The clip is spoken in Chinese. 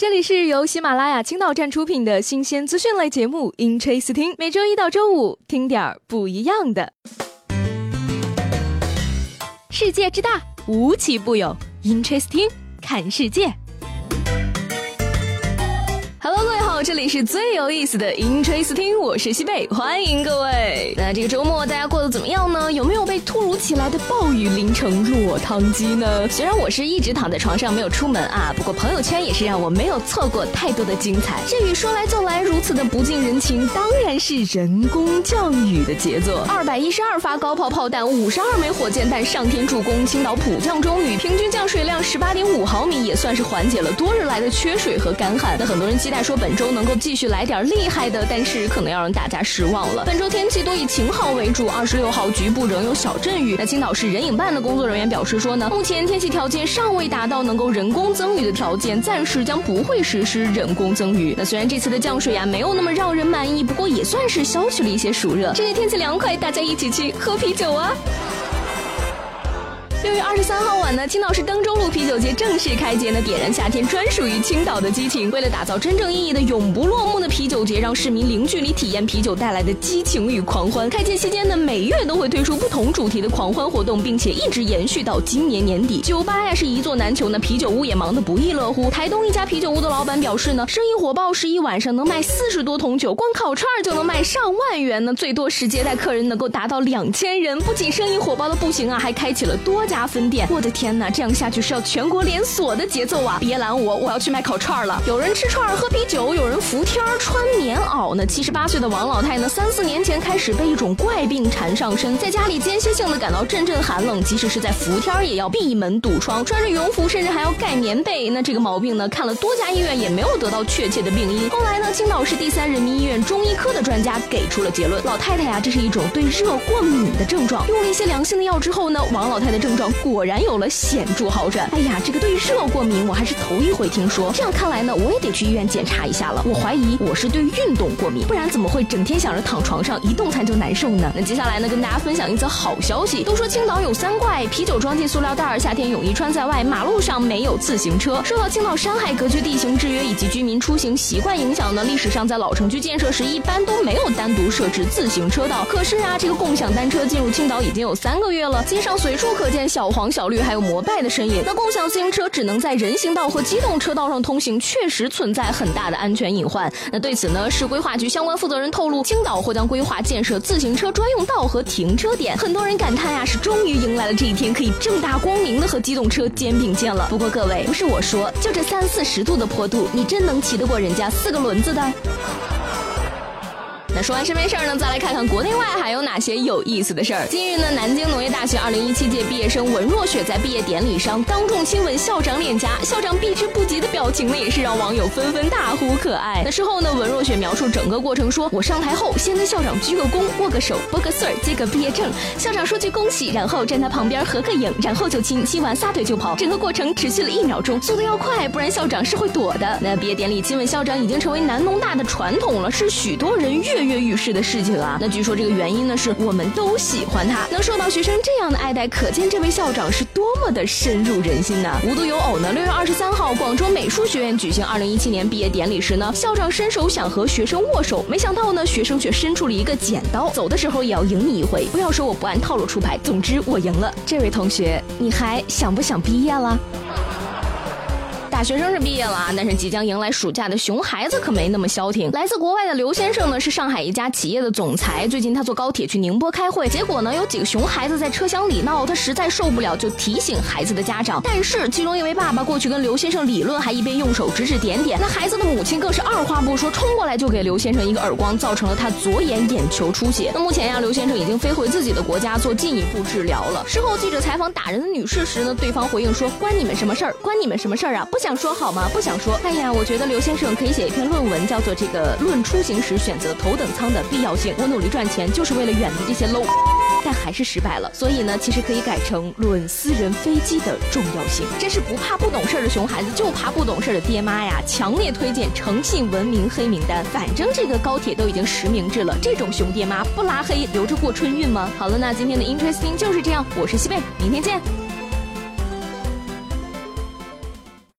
这里是由喜马拉雅青岛站出品的新鲜资讯类节目《Interesting》，每周一到周五听点儿不一样的。世界之大，无奇不有，《Interesting》看世界。好，这里是最有意思的 Interesting，我是西贝，欢迎各位。那这个周末大家过得怎么样呢？有没有被突如其来的暴雨淋成落汤鸡呢？虽然我是一直躺在床上没有出门啊，不过朋友圈也是让我没有错过太多的精彩。这雨说来就来，如此的不近人情，当然是人工降雨的杰作。二百一十二发高炮炮弹，五十二枚火箭弹上天助攻，青岛普降中雨，平均降水量十八点五毫米，也算是缓解了多日来的缺水和干旱。那很多人期待说本周能够继续来点厉害的，但是可能要让大家失望了。本周天气多以晴好为主，二十六号局部仍有小阵雨。那青岛市人影办的工作人员表示说呢，目前天气条件尚未达到能够人工增雨的条件，暂时将不会实施人工增雨。那虽然这次的降水呀没有那么让人满意，不过也算是消去了一些暑热。这个天气凉快，大家一起去喝啤酒啊！六月二十三号晚呢，青岛市登州路啤酒节正式开节呢，点燃夏天专属于青岛的激情。为了打造真正意义的永不落幕的啤酒节，让市民零距离体验啤酒带来的激情与狂欢。开节期间呢，每月都会推出不同主题的狂欢活动，并且一直延续到今年年底。酒吧呀是一座难求呢，啤酒屋也忙得不亦乐乎。台东一家啤酒屋的老板表示呢，生意火爆，是一晚上能卖四十多桶酒，光烤串就能卖上万元呢，最多时接待客人能够达到两千人。不仅生意火爆的不行啊，还开启了多家分店。我的天哪，这样下去是要全国连锁的节奏啊！别拦我，我要去卖烤串了。有人吃串喝啤酒，有人伏天穿棉袄呢。七十八岁的王老太呢，三四年前开始被一种怪病缠上身，在家里间歇性的感到阵阵寒冷，即使是在伏天也要闭门堵窗，穿着羽绒服，甚至还要盖棉被。那这个毛病呢，看了多家医院也没有得到确切的病因。后来呢，青岛市第三人民医院中医科的专家给出了结论：老太太呀，这是一种对热过敏的症状。用了一些良性的药之后呢，王老太的症状状果然有了显著好转。哎呀，这个对热过敏我还是头一回听说。这样看来呢，我也得去医院检查一下了。我怀疑我是对运动过敏，不然怎么会整天想着躺床上一动弹就难受呢？那接下来呢，跟大家分享一则好消息。都说青岛有三怪：啤酒装进塑料袋，夏天泳衣穿在外，马路上没有自行车。受到青岛山海格局地形制约以及居民出行习惯影响呢，历史上在老城区建设时一般都没有单独设置自行车道。可是啊，这个共享单车进入青岛已经有三个月了，街上随处可见小黄小绿还有摩拜的身影。那共享自行车只能在人行道和机动车道上通行，确实存在很大的安全隐患。那对此呢，市规划局相关负责人透露，青岛或将规划建设自行车专用道和停车点。很多人感叹呀，是终于迎来了这一天，可以正大光明的和机动车肩并肩了。不过各位，不是我说，就这三四十度的坡度，你真能骑得过人家四个轮子的？说完身边事儿呢，再来看看国内外还有哪些有意思的事儿。近日呢，南京农业大学2017届毕业生文若雪在毕业典礼上当众亲吻校长脸颊，校长避之不及的表情呢，也是让网友纷纷大呼可爱。那事后呢，文若雪描述整个过程说：“我上台后先跟校长鞠个躬，握个手，拨个穗儿，接个毕业证。校长说句恭喜，然后站他旁边合个影，然后就亲，亲完撒腿就跑。整个过程持续了一秒钟，速度要快，不然校长是会躲的。那毕业典礼亲吻校长已经成为南农大的传统了，是许多人跃跃欲试的事情啊。那据说这个原因呢，是我们都喜欢他，能受到学生这样的爱戴，可见这位校长是多么的深入人心呢。无独有偶呢，六月二十三号，广州美术学院举行二零一七年毕业典礼时呢，校长伸手想和学生握手，没想到呢，学生却伸出了一个剪刀，走的时候也要赢你一回。不要说我不按套路出牌，总之我赢了。这位同学，你还想不想毕业了？大学生是毕业了啊，但是即将迎来暑假的熊孩子可没那么消停。来自国外的刘先生呢，是上海一家企业的总裁。最近他坐高铁去宁波开会，结果呢，有几个熊孩子在车厢里闹，他实在受不了，就提醒孩子的家长。但是其中一位爸爸过去跟刘先生理论，还一边用手指指点点。那孩子的母亲更是二话不说，冲过来就给刘先生一个耳光，造成了他左眼眼球出血。那目前呀，刘先生已经飞回自己的国家做进一步治疗了。事后记者采访打人的女士时呢，对方回应说：“关你们什么事儿？关你们什么事儿啊？不想想说好吗？不想说。哎呀，我觉得刘先生可以写一篇论文，叫做《这个论出行时选择头等舱的必要性》。我努力赚钱就是为了远离这些 low。但还是失败了，所以呢，其实可以改成论私人飞机的重要性。真是不怕不懂事儿的熊孩子，就怕不懂事儿的爹妈呀！强烈推荐诚信文明黑名单。反正这个高铁都已经实名制了，这种熊爹妈不拉黑，留着过春运吗？好了，那今天的 Interesting 就是这样，我是西贝，明天见。